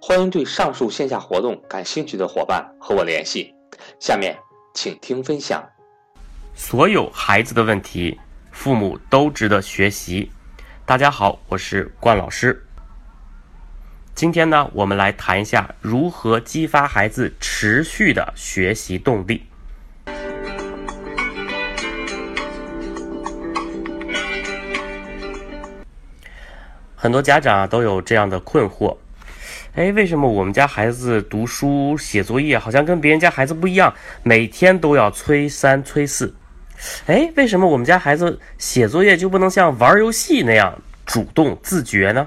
欢迎对上述线下活动感兴趣的伙伴和我联系。下面请听分享。所有孩子的问题，父母都值得学习。大家好，我是冠老师。今天呢，我们来谈一下如何激发孩子持续的学习动力。很多家长都有这样的困惑。哎，为什么我们家孩子读书写作业好像跟别人家孩子不一样？每天都要催三催四。哎，为什么我们家孩子写作业就不能像玩游戏那样主动自觉呢？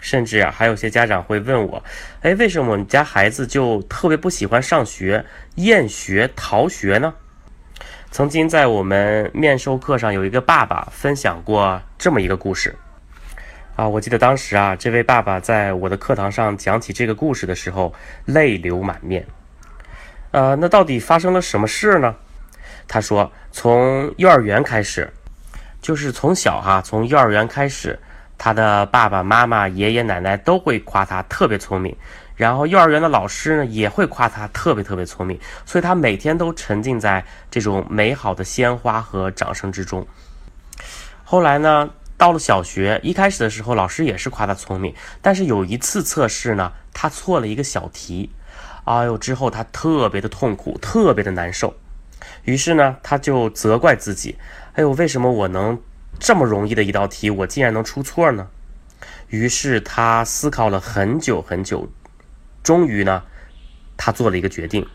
甚至啊，还有些家长会问我：哎，为什么我们家孩子就特别不喜欢上学，厌学逃学呢？曾经在我们面授课上，有一个爸爸分享过这么一个故事。啊，我记得当时啊，这位爸爸在我的课堂上讲起这个故事的时候，泪流满面。呃，那到底发生了什么事呢？他说，从幼儿园开始，就是从小哈，从幼儿园开始，他的爸爸妈妈、爷爷奶奶都会夸他特别聪明，然后幼儿园的老师呢也会夸他特别特别聪明，所以他每天都沉浸在这种美好的鲜花和掌声之中。后来呢？到了小学，一开始的时候，老师也是夸他聪明，但是有一次测试呢，他错了一个小题，哎呦，之后他特别的痛苦，特别的难受，于是呢，他就责怪自己，哎呦，为什么我能这么容易的一道题，我竟然能出错呢？于是他思考了很久很久，终于呢，他做了一个决定，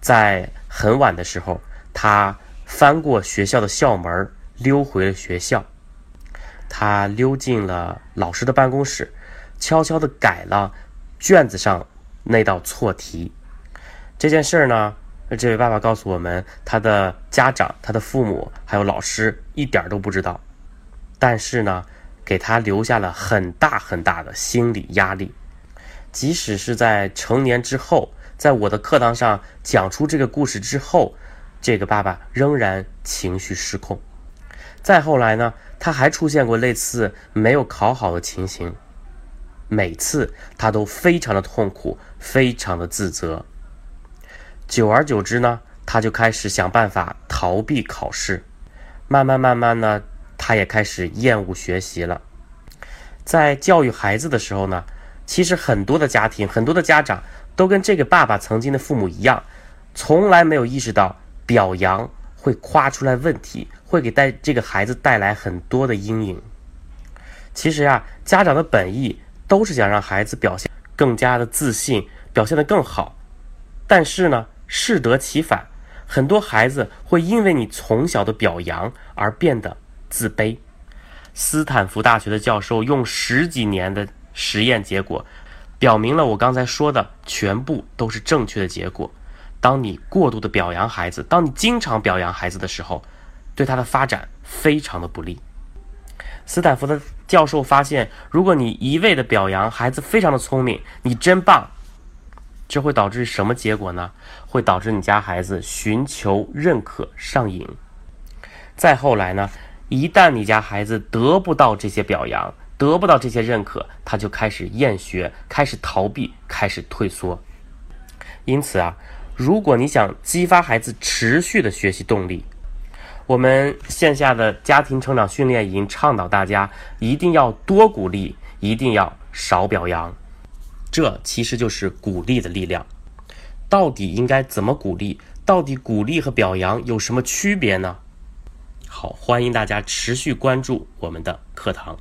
在很晚的时候，他翻过学校的校门，溜回了学校。他溜进了老师的办公室，悄悄地改了卷子上那道错题。这件事儿呢，这位爸爸告诉我们，他的家长、他的父母还有老师一点都不知道，但是呢，给他留下了很大很大的心理压力。即使是在成年之后，在我的课堂上讲出这个故事之后，这个爸爸仍然情绪失控。再后来呢？他还出现过类似没有考好的情形，每次他都非常的痛苦，非常的自责。久而久之呢，他就开始想办法逃避考试，慢慢慢慢呢，他也开始厌恶学习了。在教育孩子的时候呢，其实很多的家庭，很多的家长都跟这个爸爸曾经的父母一样，从来没有意识到表扬。会夸出来问题，会给带这个孩子带来很多的阴影。其实呀，家长的本意都是想让孩子表现更加的自信，表现得更好。但是呢，适得其反，很多孩子会因为你从小的表扬而变得自卑。斯坦福大学的教授用十几年的实验结果，表明了我刚才说的全部都是正确的结果。当你过度的表扬孩子，当你经常表扬孩子的时候，对他的发展非常的不利。斯坦福的教授发现，如果你一味的表扬孩子非常的聪明，你真棒，这会导致什么结果呢？会导致你家孩子寻求认可上瘾。再后来呢，一旦你家孩子得不到这些表扬，得不到这些认可，他就开始厌学，开始逃避，开始退缩。因此啊。如果你想激发孩子持续的学习动力，我们线下的家庭成长训练营倡导大家一定要多鼓励，一定要少表扬。这其实就是鼓励的力量。到底应该怎么鼓励？到底鼓励和表扬有什么区别呢？好，欢迎大家持续关注我们的课堂。